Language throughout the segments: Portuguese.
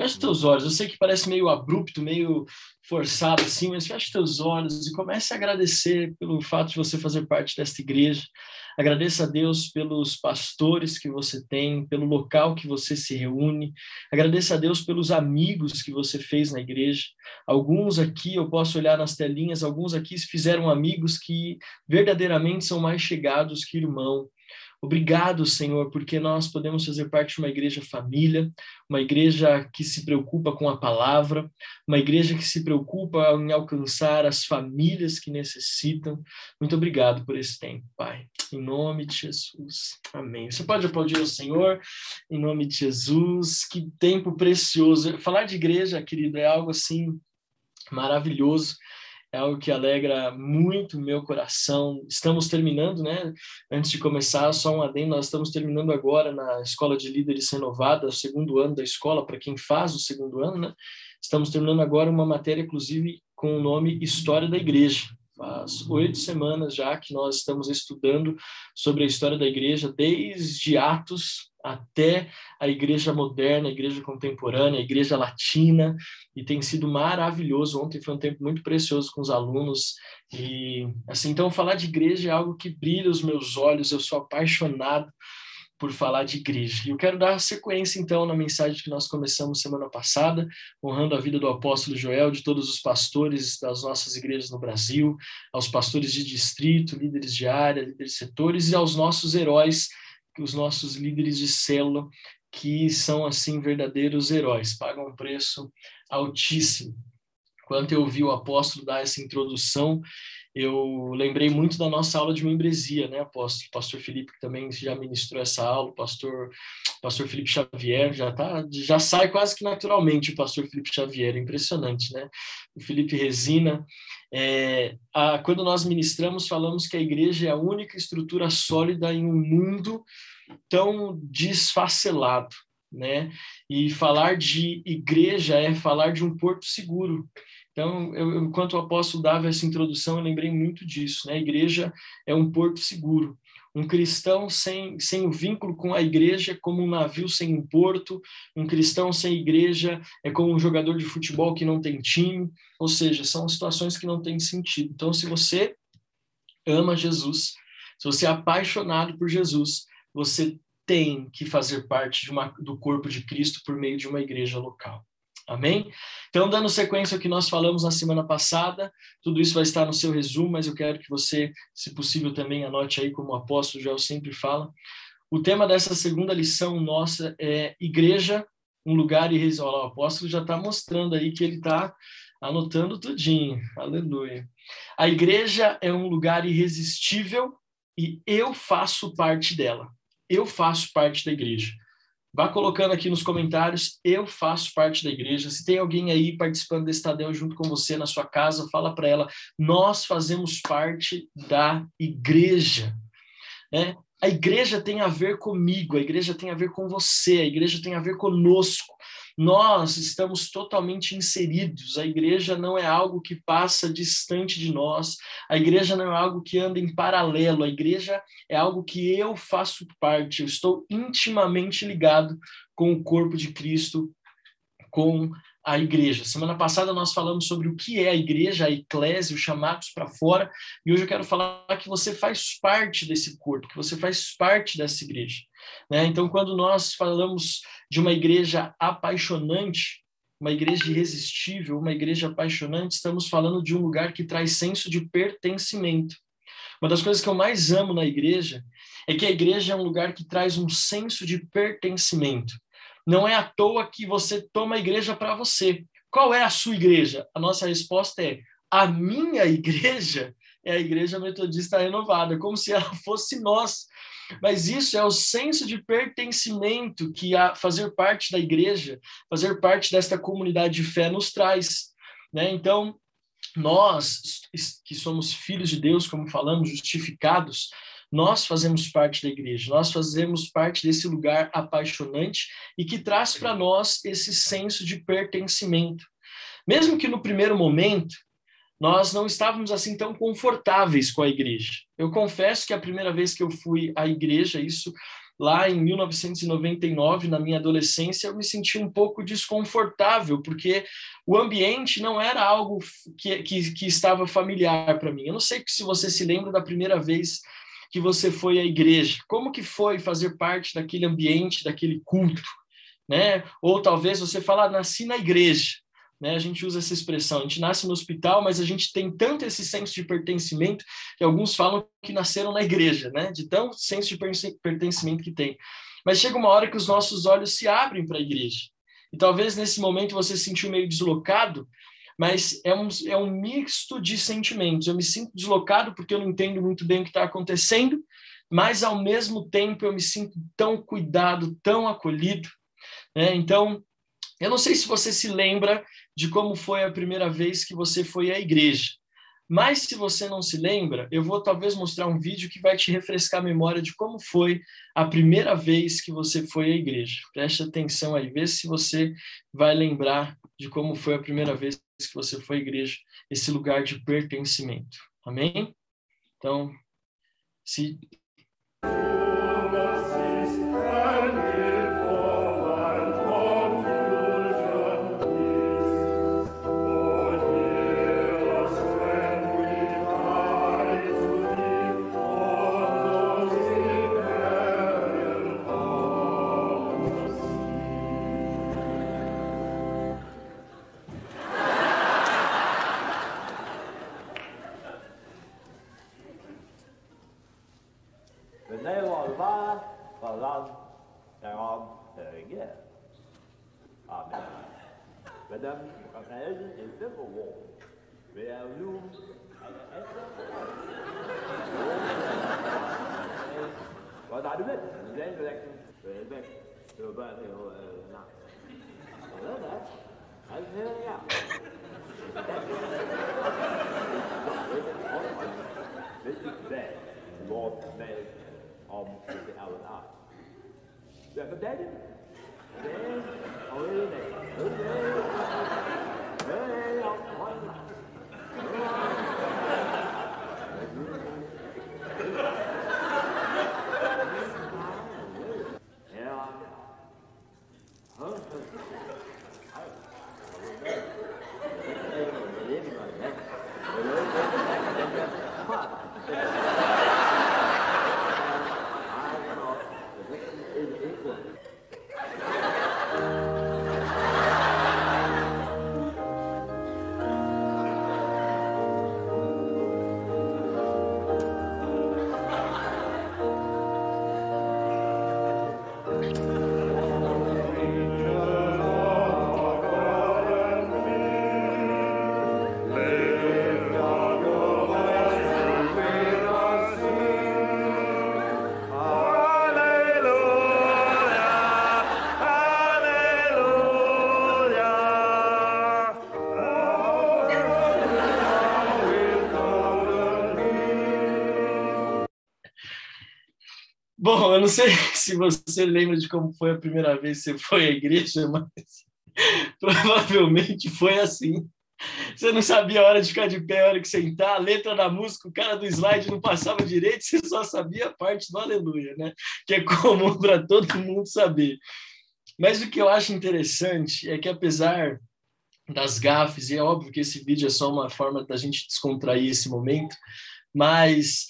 Feche teus olhos. Eu sei que parece meio abrupto, meio forçado assim, mas feche teus olhos e comece a agradecer pelo fato de você fazer parte desta igreja. Agradeça a Deus pelos pastores que você tem, pelo local que você se reúne. Agradeça a Deus pelos amigos que você fez na igreja. Alguns aqui, eu posso olhar nas telinhas, alguns aqui fizeram amigos que verdadeiramente são mais chegados que irmão. Obrigado, Senhor, porque nós podemos fazer parte de uma igreja família, uma igreja que se preocupa com a palavra, uma igreja que se preocupa em alcançar as famílias que necessitam. Muito obrigado por esse tempo, Pai. Em nome de Jesus. Amém. Você pode aplaudir o Senhor em nome de Jesus. Que tempo precioso. Falar de igreja, querido, é algo assim maravilhoso é algo que alegra muito meu coração. Estamos terminando, né? Antes de começar, só um adendo, nós estamos terminando agora na Escola de Líderes Renovada, segundo ano da escola, para quem faz o segundo ano, né? Estamos terminando agora uma matéria, inclusive, com o nome História da Igreja. Faz oito semanas já que nós estamos estudando sobre a história da igreja, desde Atos até a igreja moderna, a igreja contemporânea, a igreja latina, e tem sido maravilhoso. Ontem foi um tempo muito precioso com os alunos e assim, então falar de igreja é algo que brilha os meus olhos. Eu sou apaixonado por falar de igreja. E eu quero dar sequência, então, na mensagem que nós começamos semana passada, honrando a vida do apóstolo Joel, de todos os pastores das nossas igrejas no Brasil, aos pastores de distrito, líderes de área, líderes de setores, e aos nossos heróis os nossos líderes de célula, que são, assim, verdadeiros heróis, pagam um preço altíssimo. Quando eu vi o apóstolo dar essa introdução, eu lembrei muito da nossa aula de membresia, né, apóstolo? Pastor Felipe que também já ministrou essa aula, pastor pastor Felipe Xavier já tá, já sai quase que naturalmente o pastor Felipe Xavier, impressionante, né? O Felipe Resina, é, a, quando nós ministramos, falamos que a igreja é a única estrutura sólida em um mundo tão desfacelado, né? E falar de igreja é falar de um porto seguro. Então, eu, enquanto o apóstolo dava essa introdução, eu lembrei muito disso, né? A igreja é um porto seguro. Um cristão sem, sem o vínculo com a igreja é como um navio sem um porto, um cristão sem igreja é como um jogador de futebol que não tem time, ou seja, são situações que não têm sentido. Então, se você ama Jesus, se você é apaixonado por Jesus, você tem que fazer parte uma, do corpo de Cristo por meio de uma igreja local. Amém? Então, dando sequência ao que nós falamos na semana passada, tudo isso vai estar no seu resumo, mas eu quero que você, se possível, também anote aí, como o apóstolo Joel sempre fala. O tema dessa segunda lição nossa é Igreja, um lugar irresistível. O apóstolo já está mostrando aí que ele está anotando tudinho. Aleluia. A igreja é um lugar irresistível e eu faço parte dela. Eu faço parte da igreja. Vá colocando aqui nos comentários, eu faço parte da igreja. Se tem alguém aí participando desse Tadel junto com você na sua casa, fala para ela, nós fazemos parte da igreja. Né? A igreja tem a ver comigo, a igreja tem a ver com você, a igreja tem a ver conosco. Nós estamos totalmente inseridos. A igreja não é algo que passa distante de nós. A igreja não é algo que anda em paralelo. A igreja é algo que eu faço parte. Eu estou intimamente ligado com o corpo de Cristo, com a igreja. Semana passada nós falamos sobre o que é a igreja, a eclésia, os chamados para fora, e hoje eu quero falar que você faz parte desse corpo, que você faz parte dessa igreja. Né? Então, quando nós falamos de uma igreja apaixonante, uma igreja irresistível, uma igreja apaixonante, estamos falando de um lugar que traz senso de pertencimento. Uma das coisas que eu mais amo na igreja é que a igreja é um lugar que traz um senso de pertencimento. Não é à toa que você toma a igreja para você. Qual é a sua igreja? A nossa resposta é: a minha igreja é a igreja metodista renovada, como se ela fosse nós. Mas isso é o senso de pertencimento que a fazer parte da igreja, fazer parte desta comunidade de fé nos traz. Né? Então, nós que somos filhos de Deus, como falamos, justificados, nós fazemos parte da igreja, nós fazemos parte desse lugar apaixonante e que traz para nós esse senso de pertencimento. Mesmo que no primeiro momento nós não estávamos assim tão confortáveis com a igreja. Eu confesso que a primeira vez que eu fui à igreja, isso lá em 1999, na minha adolescência, eu me senti um pouco desconfortável, porque o ambiente não era algo que, que, que estava familiar para mim. Eu não sei se você se lembra da primeira vez que você foi à igreja. Como que foi fazer parte daquele ambiente, daquele culto? Né? Ou talvez você fala, ah, nasci na igreja. Né? A gente usa essa expressão, a gente nasce no hospital, mas a gente tem tanto esse senso de pertencimento que alguns falam que nasceram na igreja, né? de tão senso de pertencimento que tem. Mas chega uma hora que os nossos olhos se abrem para a igreja. E talvez nesse momento você se sentiu meio deslocado, mas é um, é um misto de sentimentos. Eu me sinto deslocado porque eu não entendo muito bem o que está acontecendo, mas ao mesmo tempo eu me sinto tão cuidado, tão acolhido. Né? Então, eu não sei se você se lembra de como foi a primeira vez que você foi à igreja. Mas se você não se lembra, eu vou talvez mostrar um vídeo que vai te refrescar a memória de como foi a primeira vez que você foi à igreja. Preste atenção aí, vê se você vai lembrar de como foi a primeira vez que você foi à igreja, esse lugar de pertencimento. Amém? Então, se This is that Lord man of the our life. Is that the daddy? Then, oh, eu não sei se você lembra de como foi a primeira vez que você foi à igreja, mas provavelmente foi assim. Você não sabia a hora de ficar de pé, a hora de sentar, a letra da música, o cara do slide não passava direito, você só sabia a parte do aleluia, né? Que é comum para todo mundo saber. Mas o que eu acho interessante é que apesar das gafes, e é óbvio que esse vídeo é só uma forma da gente descontrair esse momento, mas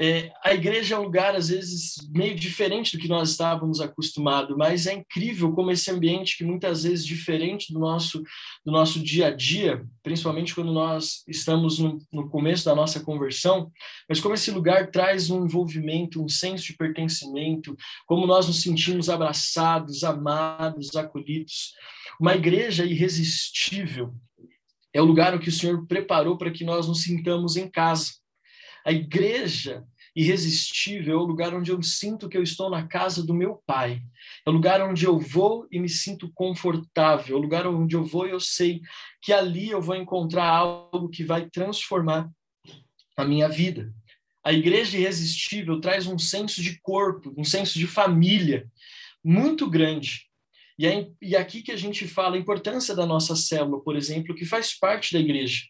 é, a igreja é um lugar, às vezes, meio diferente do que nós estávamos acostumados, mas é incrível como esse ambiente, que muitas vezes diferente do nosso, do nosso dia a dia, principalmente quando nós estamos no, no começo da nossa conversão, mas como esse lugar traz um envolvimento, um senso de pertencimento, como nós nos sentimos abraçados, amados, acolhidos. Uma igreja irresistível é o lugar que o Senhor preparou para que nós nos sintamos em casa a igreja irresistível é o lugar onde eu sinto que eu estou na casa do meu pai. É o lugar onde eu vou e me sinto confortável. É o lugar onde eu vou e eu sei que ali eu vou encontrar algo que vai transformar a minha vida. A igreja irresistível traz um senso de corpo, um senso de família muito grande. E é e aqui que a gente fala a importância da nossa célula, por exemplo, que faz parte da igreja.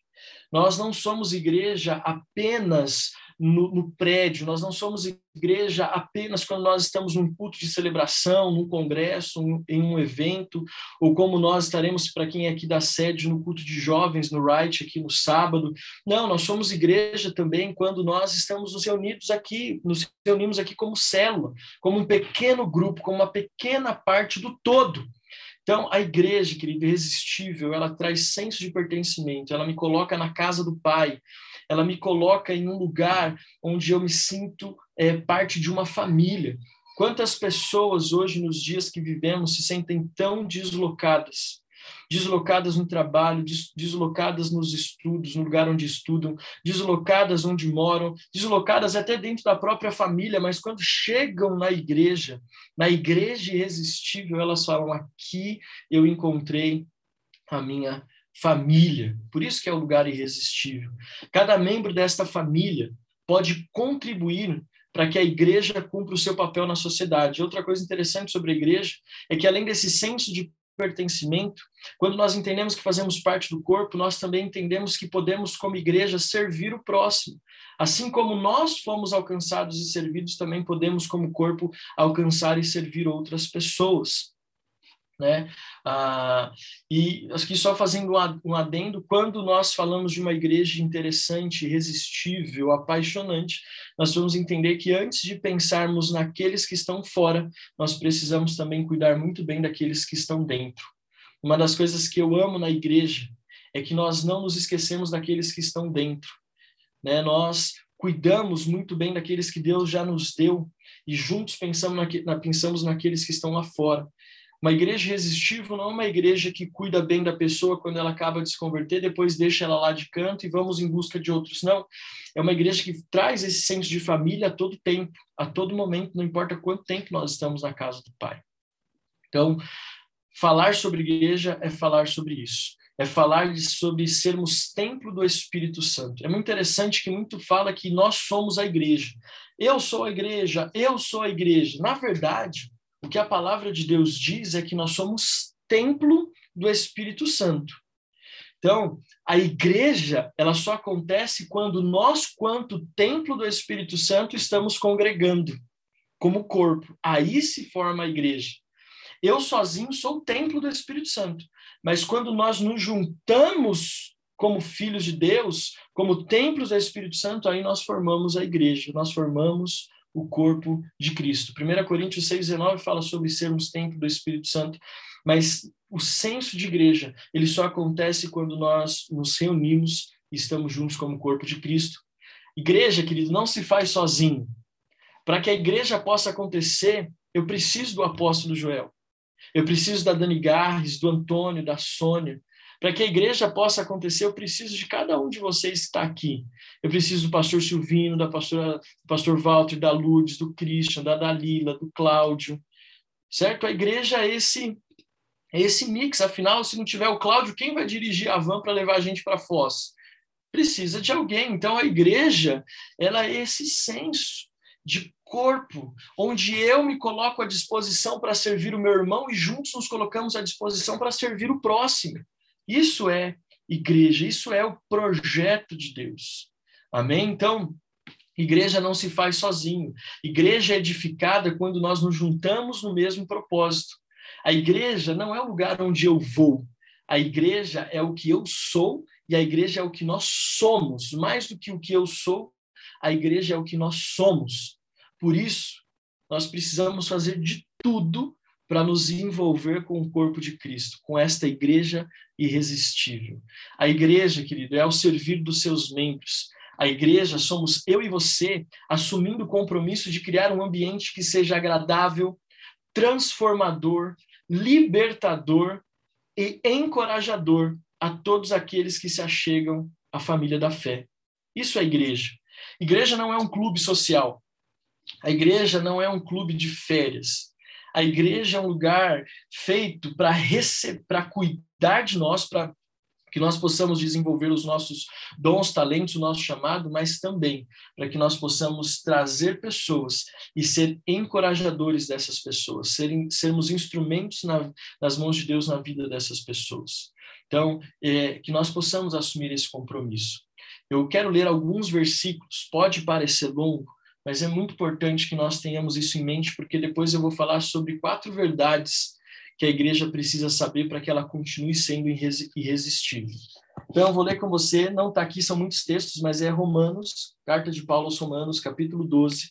Nós não somos igreja apenas no, no, prédio, nós não somos igreja apenas quando nós estamos num culto de celebração, num congresso, um, em um evento, ou como nós estaremos, para quem é aqui da sede, no culto de jovens, no Right, aqui no sábado. Não, nós somos igreja também quando nós estamos nos reunidos aqui, nos reunimos aqui como célula, como um pequeno grupo, como uma pequena parte do todo. Então, a igreja, querido, irresistível, ela traz senso de pertencimento, ela me coloca na casa do Pai, ela me coloca em um lugar onde eu me sinto é, parte de uma família. Quantas pessoas hoje, nos dias que vivemos, se sentem tão deslocadas? Deslocadas no trabalho, deslocadas nos estudos, no lugar onde estudam, deslocadas onde moram, deslocadas até dentro da própria família, mas quando chegam na igreja, na igreja irresistível, elas falam: aqui eu encontrei a minha família. Por isso que é um lugar irresistível. Cada membro desta família pode contribuir para que a igreja cumpra o seu papel na sociedade. Outra coisa interessante sobre a igreja é que além desse senso de pertencimento, quando nós entendemos que fazemos parte do corpo, nós também entendemos que podemos, como igreja, servir o próximo. Assim como nós fomos alcançados e servidos, também podemos, como corpo, alcançar e servir outras pessoas né? Ah, e aqui só fazendo um adendo, quando nós falamos de uma igreja interessante, irresistível, apaixonante, nós vamos entender que antes de pensarmos naqueles que estão fora, nós precisamos também cuidar muito bem daqueles que estão dentro. Uma das coisas que eu amo na igreja é que nós não nos esquecemos daqueles que estão dentro, né? Nós cuidamos muito bem daqueles que Deus já nos deu e juntos pensamos, na, pensamos naqueles que estão lá fora. Uma igreja resistível não é uma igreja que cuida bem da pessoa quando ela acaba de se converter, depois deixa ela lá de canto e vamos em busca de outros. Não. É uma igreja que traz esse senso de família a todo tempo, a todo momento, não importa quanto tempo nós estamos na casa do Pai. Então, falar sobre igreja é falar sobre isso. É falar sobre sermos templo do Espírito Santo. É muito interessante que muito fala que nós somos a igreja. Eu sou a igreja, eu sou a igreja. Na verdade, o que a palavra de Deus diz é que nós somos templo do Espírito Santo. Então, a igreja, ela só acontece quando nós, quanto templo do Espírito Santo, estamos congregando como corpo. Aí se forma a igreja. Eu sozinho sou o templo do Espírito Santo, mas quando nós nos juntamos como filhos de Deus, como templos do Espírito Santo, aí nós formamos a igreja, nós formamos o corpo de Cristo. 1 Coríntios 6,19 fala sobre sermos templo do Espírito Santo, mas o senso de igreja, ele só acontece quando nós nos reunimos e estamos juntos como corpo de Cristo. Igreja, querido, não se faz sozinho. Para que a igreja possa acontecer, eu preciso do apóstolo Joel. Eu preciso da Dani Garres, do Antônio, da Sônia, para que a igreja possa acontecer, eu preciso de cada um de vocês que está aqui. Eu preciso do pastor Silvino, da pastora, do pastor Walter, da Lourdes, do Christian, da Dalila, do Cláudio. Certo? A igreja é esse é esse mix. Afinal, se não tiver o Cláudio, quem vai dirigir a van para levar a gente para Foz? Precisa de alguém. Então a igreja, ela é esse senso de corpo, onde eu me coloco à disposição para servir o meu irmão e juntos nos colocamos à disposição para servir o próximo. Isso é igreja, isso é o projeto de Deus. Amém? Então, igreja não se faz sozinho. Igreja é edificada quando nós nos juntamos no mesmo propósito. A igreja não é o lugar onde eu vou. A igreja é o que eu sou e a igreja é o que nós somos. Mais do que o que eu sou, a igreja é o que nós somos. Por isso, nós precisamos fazer de tudo para nos envolver com o corpo de Cristo, com esta igreja irresistível. A igreja, querido, é o servir dos seus membros. A igreja somos eu e você assumindo o compromisso de criar um ambiente que seja agradável, transformador, libertador e encorajador a todos aqueles que se achegam à família da fé. Isso é igreja. Igreja não é um clube social. A igreja não é um clube de férias. A igreja é um lugar feito para para cuidar de nós, para que nós possamos desenvolver os nossos dons, talentos, o nosso chamado, mas também para que nós possamos trazer pessoas e ser encorajadores dessas pessoas, serem, sermos instrumentos na, nas mãos de Deus na vida dessas pessoas. Então, é, que nós possamos assumir esse compromisso. Eu quero ler alguns versículos, pode parecer longo, mas é muito importante que nós tenhamos isso em mente, porque depois eu vou falar sobre quatro verdades que a igreja precisa saber para que ela continue sendo irresistível. Então, eu vou ler com você, não está aqui, são muitos textos, mas é Romanos, carta de Paulo aos Romanos, capítulo 12,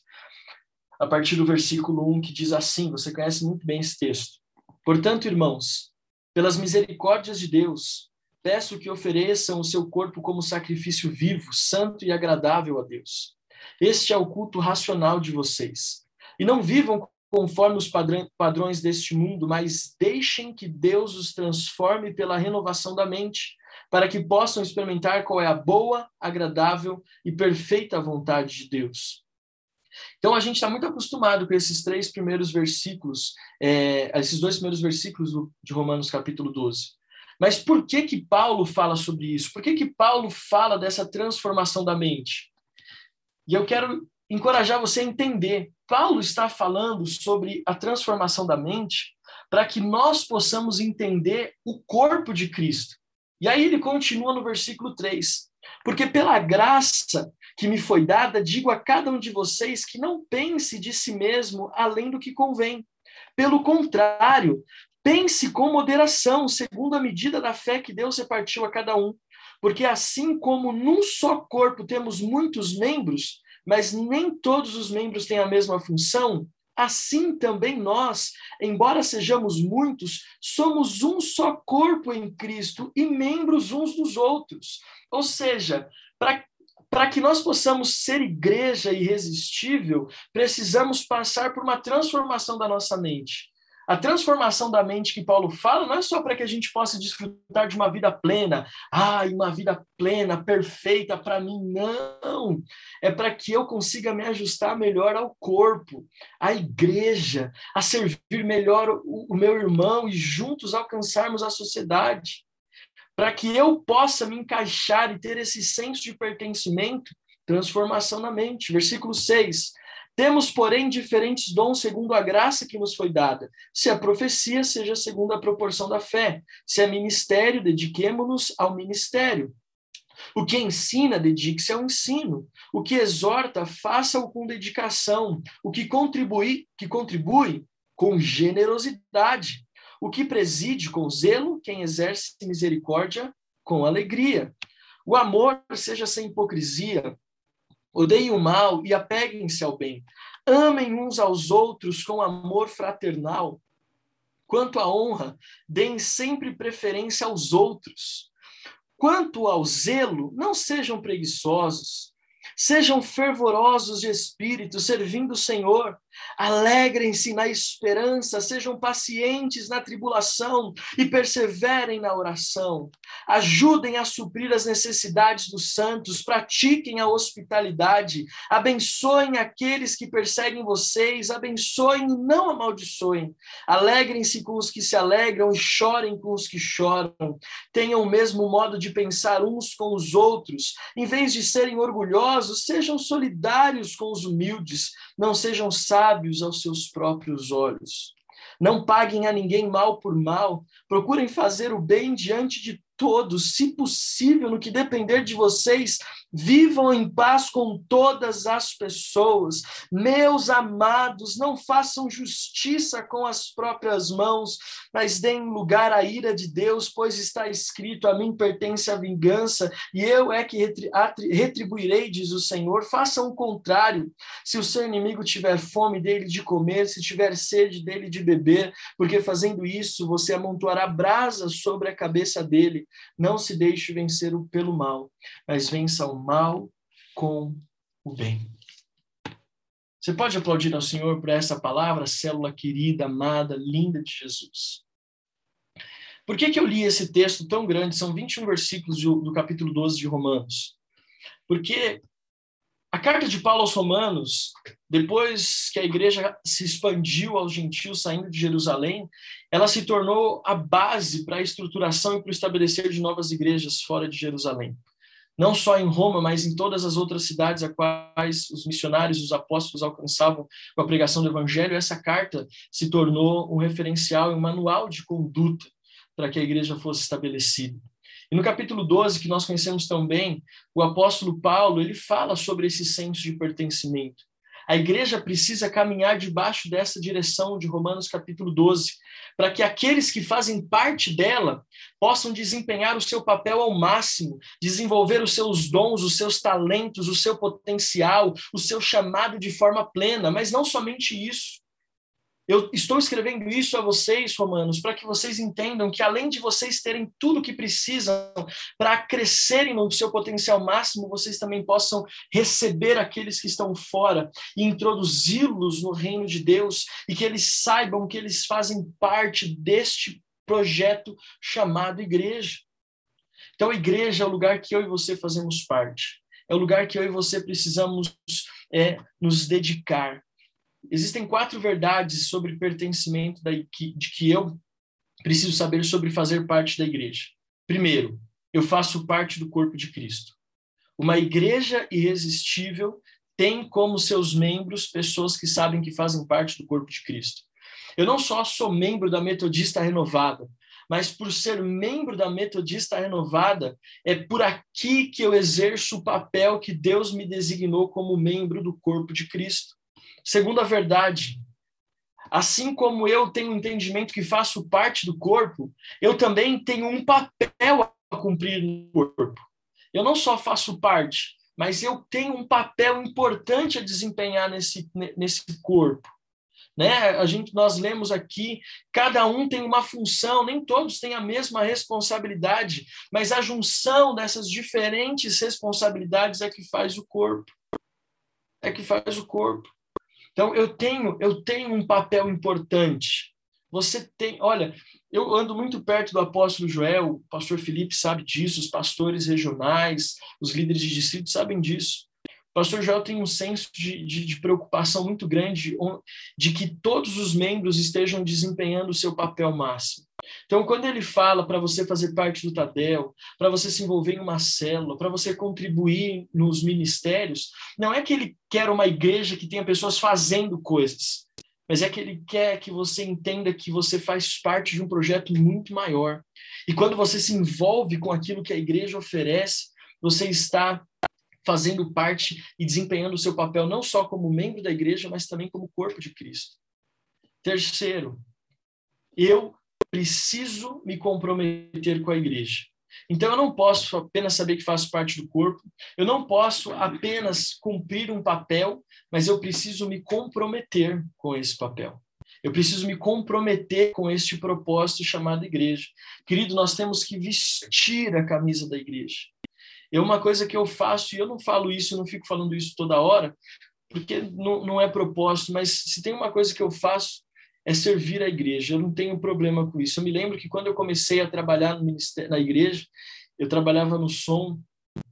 a partir do versículo 1, que diz assim: você conhece muito bem esse texto. Portanto, irmãos, pelas misericórdias de Deus, peço que ofereçam o seu corpo como sacrifício vivo, santo e agradável a Deus. Este é o culto racional de vocês. E não vivam conforme os padrões deste mundo, mas deixem que Deus os transforme pela renovação da mente, para que possam experimentar qual é a boa, agradável e perfeita vontade de Deus. Então a gente está muito acostumado com esses três primeiros versículos, é, esses dois primeiros versículos de Romanos capítulo 12. Mas por que que Paulo fala sobre isso? Por que que Paulo fala dessa transformação da mente? E eu quero encorajar você a entender. Paulo está falando sobre a transformação da mente para que nós possamos entender o corpo de Cristo. E aí ele continua no versículo 3. Porque pela graça que me foi dada, digo a cada um de vocês que não pense de si mesmo além do que convém. Pelo contrário, pense com moderação, segundo a medida da fé que Deus repartiu a cada um. Porque assim como num só corpo temos muitos membros, mas nem todos os membros têm a mesma função, assim também nós, embora sejamos muitos, somos um só corpo em Cristo e membros uns dos outros. Ou seja, para que nós possamos ser igreja irresistível, precisamos passar por uma transformação da nossa mente. A transformação da mente que Paulo fala não é só para que a gente possa desfrutar de uma vida plena, ah, uma vida plena, perfeita para mim, não. É para que eu consiga me ajustar melhor ao corpo, à igreja, a servir melhor o, o meu irmão e juntos alcançarmos a sociedade. Para que eu possa me encaixar e ter esse senso de pertencimento, transformação na mente. Versículo 6. Temos, porém, diferentes dons segundo a graça que nos foi dada. Se a profecia seja segundo a proporção da fé, se é ministério, dediquemo-nos ao ministério. O que ensina, dedique-se ao ensino. O que exorta, faça-o com dedicação. O que contribui, que contribui com generosidade. O que preside com zelo, quem exerce misericórdia com alegria. O amor seja sem hipocrisia. Odeiem o mal e apeguem-se ao bem. Amem uns aos outros com amor fraternal. Quanto à honra, deem sempre preferência aos outros. Quanto ao zelo, não sejam preguiçosos. Sejam fervorosos de espírito, servindo o Senhor. Alegrem-se na esperança, sejam pacientes na tribulação e perseverem na oração. Ajudem a suprir as necessidades dos santos, pratiquem a hospitalidade, abençoem aqueles que perseguem vocês, abençoem e não amaldiçoem. Alegrem-se com os que se alegram e chorem com os que choram. Tenham o mesmo modo de pensar uns com os outros. Em vez de serem orgulhosos, sejam solidários com os humildes, não sejam sábios aos seus próprios olhos. Não paguem a ninguém mal por mal, procurem fazer o bem diante de todos, se possível, no que depender de vocês, Vivam em paz com todas as pessoas. Meus amados, não façam justiça com as próprias mãos, mas deem lugar à ira de Deus, pois está escrito: A mim pertence a vingança, e eu é que retribuirei, diz o Senhor. Façam o contrário. Se o seu inimigo tiver fome dele de comer, se tiver sede dele de beber, porque fazendo isso você amontoará brasas sobre a cabeça dele. Não se deixe vencer pelo mal, mas vença o mal com o bem. Você pode aplaudir ao Senhor por essa palavra, célula querida, amada, linda de Jesus. Por que, que eu li esse texto tão grande? São 21 versículos do, do capítulo 12 de Romanos. Porque a carta de Paulo aos Romanos, depois que a igreja se expandiu aos gentios saindo de Jerusalém, ela se tornou a base para a estruturação e para o estabelecer de novas igrejas fora de Jerusalém não só em Roma, mas em todas as outras cidades a quais os missionários, os apóstolos alcançavam com a pregação do evangelho, essa carta se tornou um referencial e um manual de conduta para que a igreja fosse estabelecida. E no capítulo 12, que nós conhecemos tão bem, o apóstolo Paulo, ele fala sobre esse senso de pertencimento. A igreja precisa caminhar debaixo dessa direção de Romanos capítulo 12, para que aqueles que fazem parte dela possam desempenhar o seu papel ao máximo, desenvolver os seus dons, os seus talentos, o seu potencial, o seu chamado de forma plena, mas não somente isso. Eu estou escrevendo isso a vocês, romanos, para que vocês entendam que além de vocês terem tudo o que precisam para crescerem no seu potencial máximo, vocês também possam receber aqueles que estão fora e introduzi-los no reino de Deus e que eles saibam que eles fazem parte deste projeto chamado igreja. Então, a igreja é o lugar que eu e você fazemos parte. É o lugar que eu e você precisamos é, nos dedicar Existem quatro verdades sobre pertencimento da, que, de que eu preciso saber sobre fazer parte da igreja. Primeiro, eu faço parte do corpo de Cristo. Uma igreja irresistível tem como seus membros pessoas que sabem que fazem parte do corpo de Cristo. Eu não só sou membro da Metodista Renovada, mas por ser membro da Metodista Renovada, é por aqui que eu exerço o papel que Deus me designou como membro do corpo de Cristo. Segunda verdade, assim como eu tenho um entendimento que faço parte do corpo, eu também tenho um papel a cumprir no corpo. Eu não só faço parte, mas eu tenho um papel importante a desempenhar nesse, nesse corpo. Né? A gente, nós lemos aqui, cada um tem uma função, nem todos têm a mesma responsabilidade, mas a junção dessas diferentes responsabilidades é que faz o corpo. É que faz o corpo. Então eu tenho, eu tenho um papel importante. Você tem, olha, eu ando muito perto do apóstolo Joel, o pastor Felipe sabe disso, os pastores regionais, os líderes de distrito sabem disso. Pastor Joel tem um senso de, de, de preocupação muito grande de que todos os membros estejam desempenhando o seu papel máximo. Então, quando ele fala para você fazer parte do Tadel, para você se envolver em uma célula, para você contribuir nos ministérios, não é que ele quer uma igreja que tenha pessoas fazendo coisas, mas é que ele quer que você entenda que você faz parte de um projeto muito maior. E quando você se envolve com aquilo que a igreja oferece, você está fazendo parte e desempenhando o seu papel não só como membro da igreja, mas também como corpo de Cristo. Terceiro, eu preciso me comprometer com a igreja. Então, eu não posso apenas saber que faço parte do corpo, eu não posso apenas cumprir um papel, mas eu preciso me comprometer com esse papel. Eu preciso me comprometer com este propósito chamado igreja. Querido, nós temos que vestir a camisa da igreja. É uma coisa que eu faço, e eu não falo isso, eu não fico falando isso toda hora, porque não, não é propósito, mas se tem uma coisa que eu faço, é servir a igreja. Eu não tenho problema com isso. Eu me lembro que quando eu comecei a trabalhar na igreja, eu trabalhava no som,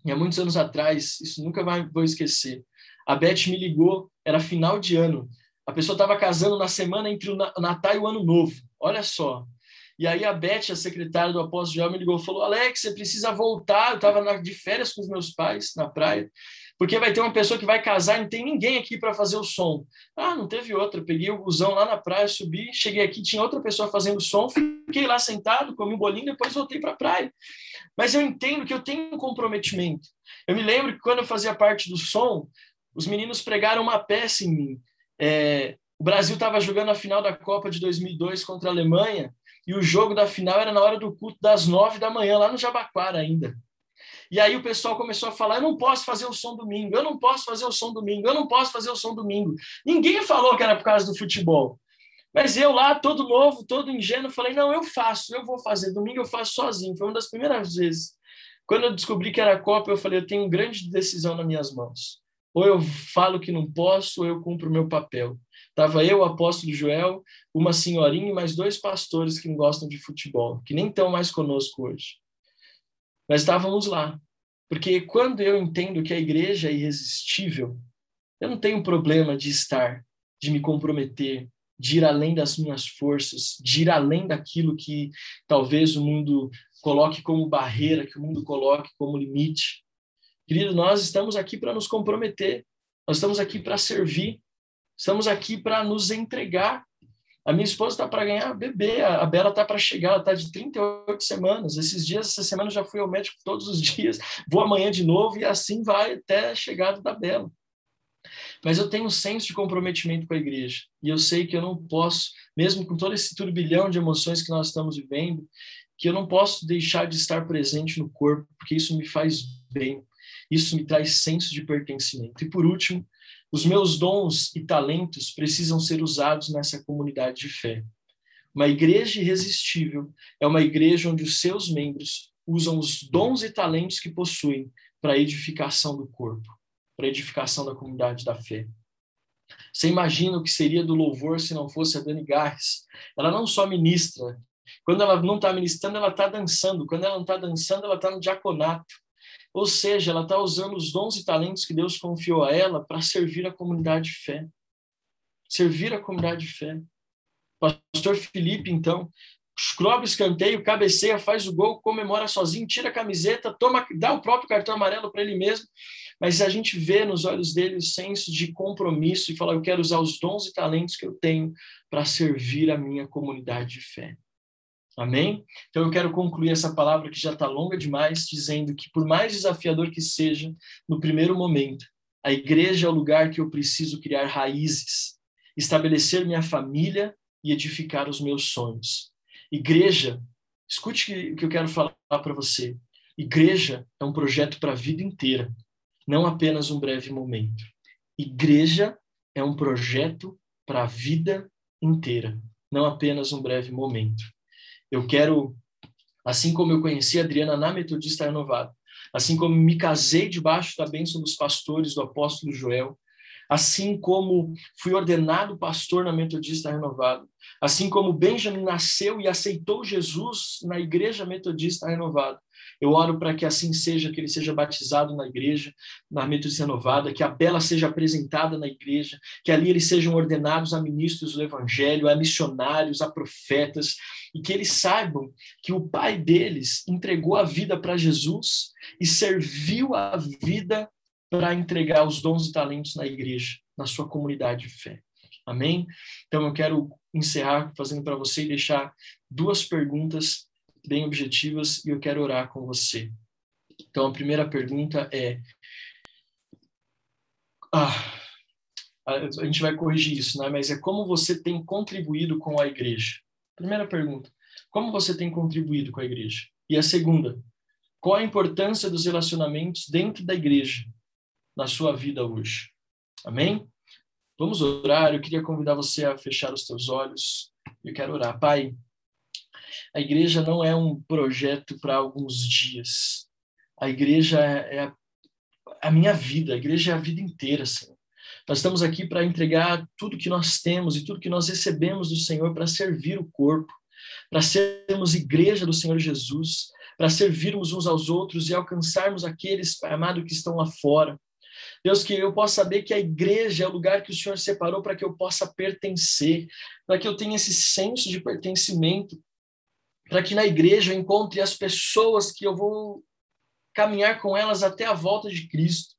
e há muitos anos atrás, isso nunca vai, vou esquecer. A Beth me ligou, era final de ano. A pessoa estava casando na semana entre o Natal e o Ano Novo. Olha só. E aí a Beth, a secretária do apóstolo Joel, me ligou e falou: Alex, você precisa voltar. Eu estava de férias com os meus pais na praia porque vai ter uma pessoa que vai casar e não tem ninguém aqui para fazer o som. Ah, não teve outra. Peguei o busão lá na praia, subi, cheguei aqui, tinha outra pessoa fazendo som, fiquei lá sentado, comi um bolinho, depois voltei para a praia. Mas eu entendo que eu tenho um comprometimento. Eu me lembro que quando eu fazia parte do som, os meninos pregaram uma peça em mim. É, o Brasil estava jogando a final da Copa de 2002 contra a Alemanha e o jogo da final era na hora do culto das nove da manhã, lá no Jabaquara ainda. E aí o pessoal começou a falar: eu não posso fazer o som domingo, eu não posso fazer o som domingo, eu não posso fazer o som domingo. Ninguém falou que era por causa do futebol. Mas eu lá, todo novo, todo ingênuo, falei: não, eu faço, eu vou fazer. Domingo eu faço sozinho. Foi uma das primeiras vezes. Quando eu descobri que era Copa, eu falei: eu tenho grande decisão nas minhas mãos. Ou eu falo que não posso, ou eu cumpro o meu papel. Tava eu, o apóstolo Joel, uma senhorinha e mais dois pastores que não gostam de futebol, que nem estão mais conosco hoje. Mas estávamos lá. Porque quando eu entendo que a igreja é irresistível, eu não tenho problema de estar, de me comprometer, de ir além das minhas forças, de ir além daquilo que talvez o mundo coloque como barreira, que o mundo coloque como limite. Querido, nós estamos aqui para nos comprometer, nós estamos aqui para servir, estamos aqui para nos entregar. A minha esposa está para ganhar bebê, a Bela está para chegar, ela está de 38 semanas. Esses dias, essa semana, já fui ao médico todos os dias, vou amanhã de novo e assim vai até a chegada da Bela. Mas eu tenho um senso de comprometimento com a igreja e eu sei que eu não posso, mesmo com todo esse turbilhão de emoções que nós estamos vivendo, que eu não posso deixar de estar presente no corpo, porque isso me faz bem, isso me traz senso de pertencimento. E por último, os meus dons e talentos precisam ser usados nessa comunidade de fé. Uma igreja irresistível é uma igreja onde os seus membros usam os dons e talentos que possuem para a edificação do corpo, para a edificação da comunidade da fé. Você imagina o que seria do louvor se não fosse a Dani Garres? Ela não só ministra, quando ela não está ministrando, ela está dançando, quando ela não está dançando, ela está no diaconato. Ou seja, ela está usando os dons e talentos que Deus confiou a ela para servir a comunidade de fé. Servir a comunidade de fé. Pastor Felipe, então, escrove escanteio, cabeceia, faz o gol, comemora sozinho, tira a camiseta, toma, dá o próprio cartão amarelo para ele mesmo, mas a gente vê nos olhos dele o senso de compromisso e fala: eu quero usar os dons e talentos que eu tenho para servir a minha comunidade de fé. Amém? Então eu quero concluir essa palavra que já está longa demais, dizendo que por mais desafiador que seja, no primeiro momento, a igreja é o lugar que eu preciso criar raízes, estabelecer minha família e edificar os meus sonhos. Igreja, escute o que eu quero falar para você. Igreja é um projeto para a vida inteira, não apenas um breve momento. Igreja é um projeto para a vida inteira, não apenas um breve momento. Eu quero, assim como eu conheci a Adriana na Metodista Renovada, assim como me casei debaixo da bênção dos pastores do apóstolo Joel, assim como fui ordenado pastor na Metodista Renovada, assim como Benjamin nasceu e aceitou Jesus na Igreja Metodista Renovada, eu oro para que assim seja, que ele seja batizado na igreja, na Metodista Renovada, que a Bela seja apresentada na igreja, que ali eles sejam ordenados a ministros do Evangelho, a missionários, a profetas, e que eles saibam que o pai deles entregou a vida para Jesus e serviu a vida para entregar os dons e talentos na igreja, na sua comunidade de fé. Amém? Então eu quero encerrar fazendo para você e deixar duas perguntas bem objetivas e eu quero orar com você. Então, a primeira pergunta é: ah, a gente vai corrigir isso, né? Mas é como você tem contribuído com a igreja? Primeira pergunta: como você tem contribuído com a igreja? E a segunda: qual a importância dos relacionamentos dentro da igreja na sua vida hoje? Amém? Vamos orar. Eu queria convidar você a fechar os teus olhos. Eu quero orar. Pai, a igreja não é um projeto para alguns dias. A igreja é, é a, minha vida, a igreja é a vida inteira, Senhor. Nós estamos aqui para entregar tudo que nós temos e tudo que nós recebemos do Senhor para servir o corpo, para sermos igreja do Senhor Jesus, para servirmos uns aos outros e alcançarmos aqueles, Pai amado, que estão lá fora. Deus, que eu possa saber que a igreja é o lugar que o Senhor separou para que eu possa pertencer, para que eu tenha esse senso de pertencimento, para que na igreja eu encontre as pessoas que eu vou caminhar com elas até a volta de Cristo.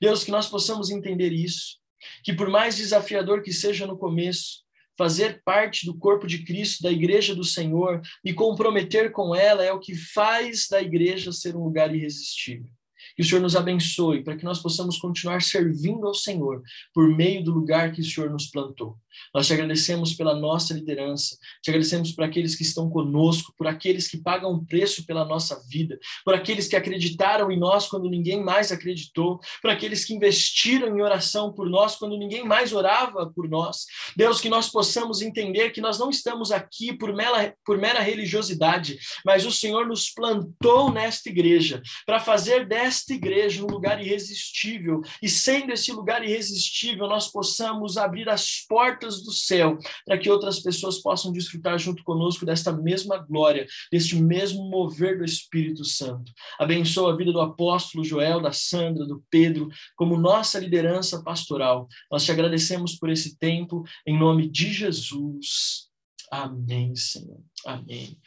Deus, que nós possamos entender isso, que por mais desafiador que seja no começo, fazer parte do corpo de Cristo, da igreja do Senhor, e comprometer com ela é o que faz da igreja ser um lugar irresistível. Que o Senhor nos abençoe para que nós possamos continuar servindo ao Senhor por meio do lugar que o Senhor nos plantou. Nós te agradecemos pela nossa liderança, te agradecemos por aqueles que estão conosco, por aqueles que pagam um preço pela nossa vida, por aqueles que acreditaram em nós quando ninguém mais acreditou, por aqueles que investiram em oração por nós quando ninguém mais orava por nós. Deus, que nós possamos entender que nós não estamos aqui por mera, por mera religiosidade, mas o Senhor nos plantou nesta igreja para fazer desta igreja um lugar irresistível, e sendo esse lugar irresistível, nós possamos abrir as portas portas do céu, para que outras pessoas possam desfrutar junto conosco desta mesma glória, deste mesmo mover do Espírito Santo. Abençoa a vida do apóstolo Joel, da Sandra, do Pedro, como nossa liderança pastoral. Nós te agradecemos por esse tempo, em nome de Jesus. Amém, Senhor. Amém.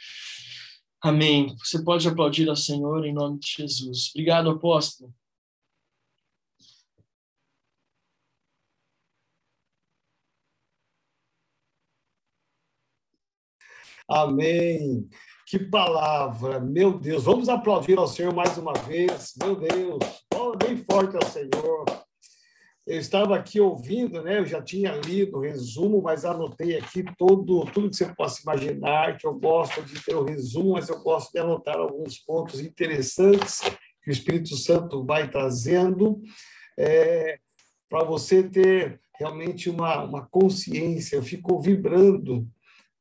Amém. Você pode aplaudir ao Senhor em nome de Jesus. Obrigado, apóstolo. Amém. Que palavra, meu Deus. Vamos aplaudir ao Senhor mais uma vez. Meu Deus, fala bem forte ao Senhor. Eu estava aqui ouvindo, né? Eu já tinha lido o resumo, mas anotei aqui todo, tudo que você possa imaginar, que eu gosto de ter o resumo, mas eu gosto de anotar alguns pontos interessantes que o Espírito Santo vai trazendo, é, para você ter realmente uma, uma consciência. Eu fico vibrando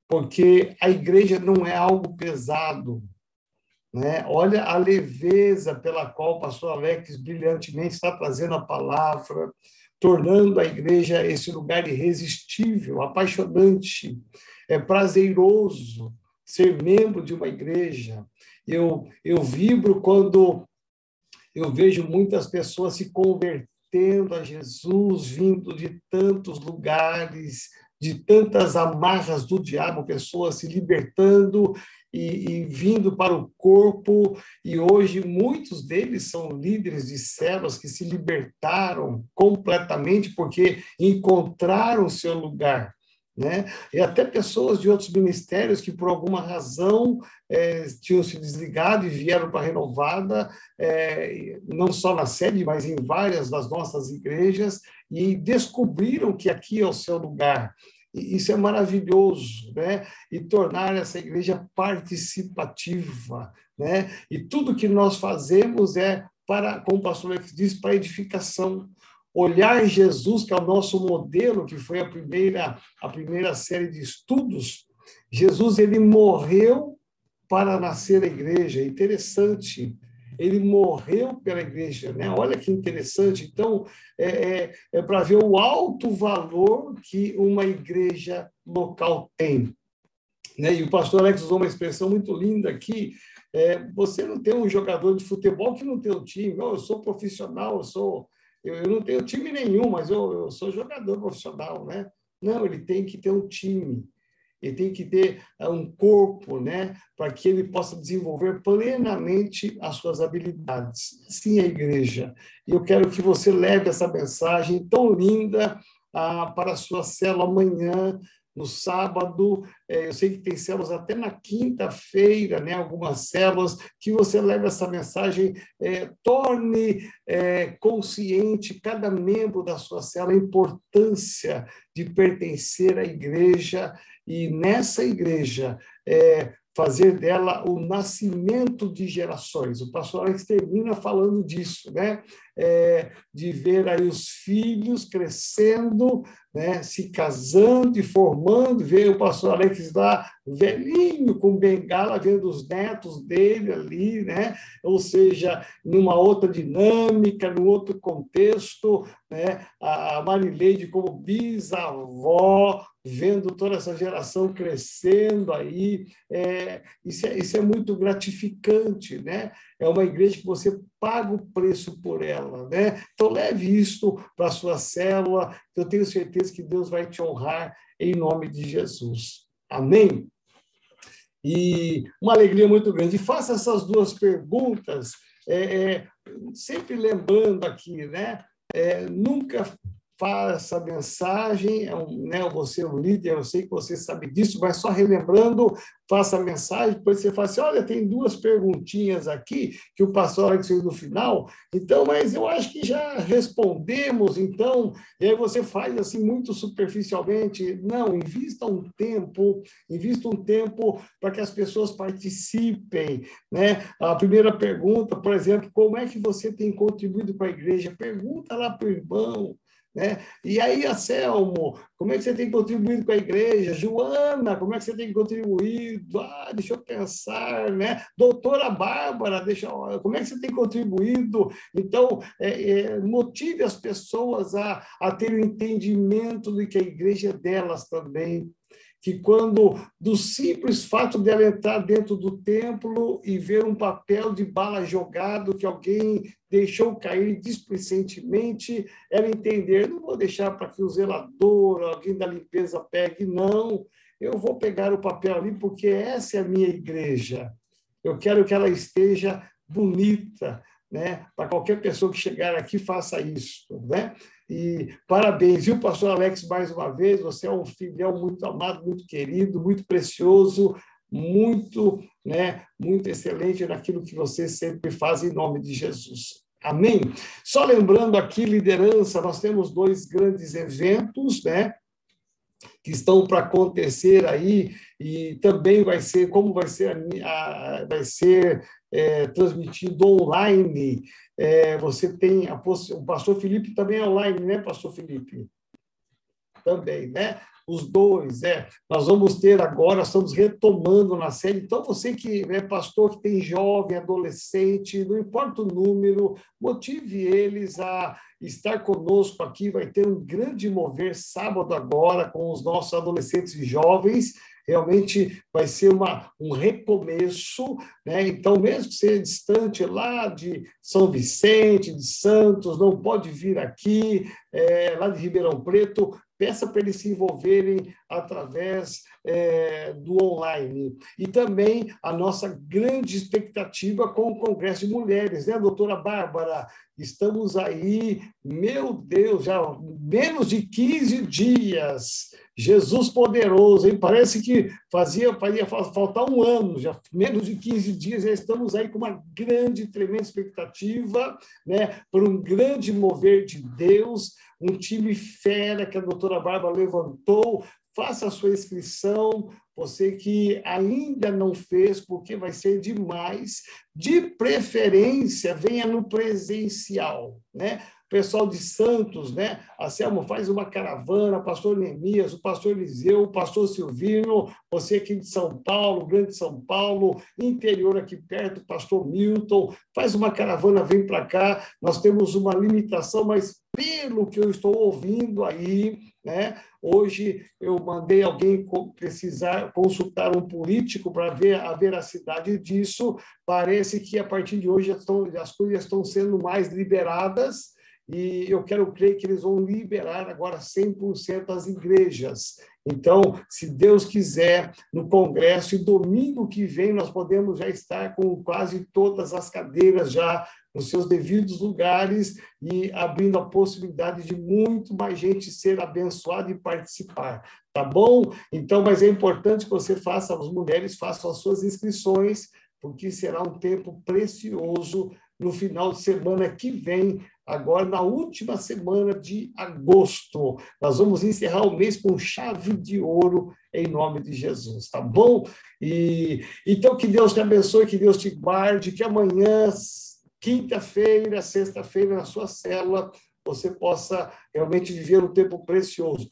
porque a igreja não é algo pesado. Né? Olha a leveza pela qual o pastor Alex brilhantemente está trazendo a palavra, tornando a igreja esse lugar irresistível, apaixonante, é prazeroso ser membro de uma igreja. Eu, eu vibro quando eu vejo muitas pessoas se convertendo a Jesus, vindo de tantos lugares, de tantas amarras do diabo, pessoas se libertando e, e, vindo para o corpo, e hoje muitos deles são líderes de células que se libertaram completamente porque encontraram o seu lugar. Né? E até pessoas de outros ministérios que, por alguma razão, é, tinham se desligado e vieram para a Renovada, é, não só na sede, mas em várias das nossas igrejas, e descobriram que aqui é o seu lugar. E isso é maravilhoso, né? E tornar essa igreja participativa, né? E tudo que nós fazemos é para, como o pastor Alex disse, para edificação, olhar Jesus, que é o nosso modelo, que foi a primeira, a primeira série de estudos, Jesus ele morreu para nascer a igreja. É interessante. Ele morreu pela igreja, né? Olha que interessante. Então, é, é, é para ver o alto valor que uma igreja local tem. Né? E o pastor Alex usou uma expressão muito linda aqui. É, você não tem um jogador de futebol que não tem um time. Oh, eu sou profissional, eu sou eu, eu não tenho time nenhum, mas eu, eu sou jogador profissional, né? Não, ele tem que ter um time, ele tem que ter uh, um corpo, né? Para que ele possa desenvolver plenamente as suas habilidades. Sim, a igreja. E eu quero que você leve essa mensagem tão linda uh, para a sua célula amanhã, no sábado, é, eu sei que tem células até na quinta-feira, né, algumas células, que você leva essa mensagem, é, torne é, consciente cada membro da sua célula a importância de pertencer à igreja e nessa igreja é, fazer dela o nascimento de gerações. O pastor Alex termina falando disso, né? É, de ver aí os filhos crescendo, né? se casando e formando, ver o pastor Alex lá velhinho com bengala, vendo os netos dele ali, né? ou seja, numa outra dinâmica, num outro contexto, né? a Marileide como bisavó, vendo toda essa geração crescendo aí, é, isso, é, isso é muito gratificante, né? É uma igreja que você paga o preço por ela, né? Então leve isso para a sua célula, eu tenho certeza que Deus vai te honrar em nome de Jesus. Amém? E uma alegria muito grande. E faça essas duas perguntas, é, é, sempre lembrando aqui, né? É, nunca faça a mensagem, é um, né, você é um líder, eu sei que você sabe disso, mas só relembrando, faça a mensagem, depois você fala assim, olha, tem duas perguntinhas aqui que o pastor Alex fez no final, então, mas eu acho que já respondemos, então, e aí você faz assim muito superficialmente, não, invista um tempo, invista um tempo para que as pessoas participem, né? A primeira pergunta, por exemplo, como é que você tem contribuído para a igreja? Pergunta lá para o irmão, né? E aí, Anselmo, como é que você tem contribuído com a igreja? Joana, como é que você tem contribuído? Ah, deixa eu pensar, né? Doutora Bárbara, deixa como é que você tem contribuído? Então, é, é, motive as pessoas a, a ter o entendimento de que a igreja é delas também, que quando, do simples fato de ela entrar dentro do templo e ver um papel de bala jogado que alguém deixou cair displicentemente, ela entender, não vou deixar para que o zelador, alguém da limpeza pegue, não, eu vou pegar o papel ali porque essa é a minha igreja. Eu quero que ela esteja bonita, né? Para qualquer pessoa que chegar aqui faça isso, né? E parabéns, viu, pastor Alex, mais uma vez, você é um filhão muito amado, muito querido, muito precioso. muito, né, muito excelente naquilo que você sempre faz em nome de Jesus. Amém? Só lembrando aqui, liderança, nós temos dois grandes eventos, né? Que estão para acontecer aí, e também vai ser, como vai ser, a, a vai ser é, transmitido online. É, você tem, o pastor Felipe também é online, né, pastor Felipe? Também, né? os dois, é. Nós vamos ter agora, estamos retomando na série. Então, você que é pastor, que tem jovem, adolescente, não importa o número, motive eles a estar conosco aqui. Vai ter um grande mover sábado agora com os nossos adolescentes e jovens realmente vai ser uma, um recomeço, né? Então, mesmo que seja distante lá de São Vicente, de Santos, não pode vir aqui, é, lá de Ribeirão Preto, peça para eles se envolverem através é, do online. E também a nossa grande expectativa com o Congresso de Mulheres, né, doutora Bárbara? Estamos aí, meu Deus, já menos de 15 dias. Jesus poderoso, hein? Parece que fazia, fazia faltar um ano, já menos de 15 dias, já estamos aí com uma grande, tremenda expectativa, né? Por um grande mover de Deus, um time fera que a doutora Bárbara levantou, faça a sua inscrição, você que ainda não fez, porque vai ser demais. De preferência, venha no presencial, né? Pessoal de Santos, né? A Selma faz uma caravana, pastor Neemias, o pastor Eliseu, o pastor Silvino, você aqui de São Paulo, Grande São Paulo, interior aqui perto, pastor Milton, faz uma caravana, vem para cá. Nós temos uma limitação, mas pelo que eu estou ouvindo aí, né? Hoje eu mandei alguém precisar consultar um político para ver a veracidade disso. Parece que a partir de hoje as coisas estão sendo mais liberadas e eu quero crer que eles vão liberar agora 100% as igrejas. Então, se Deus quiser, no Congresso, e domingo que vem nós podemos já estar com quase todas as cadeiras já nos seus devidos lugares e abrindo a possibilidade de muito mais gente ser abençoada e participar. Tá bom? Então, mas é importante que você faça, as mulheres façam as suas inscrições, porque será um tempo precioso no final de semana que vem, agora na última semana de agosto. Nós vamos encerrar o mês com chave de ouro em nome de Jesus, tá bom? E então que Deus te abençoe, que Deus te guarde, que amanhã, quinta-feira, sexta-feira na sua célula, você possa realmente viver um tempo precioso.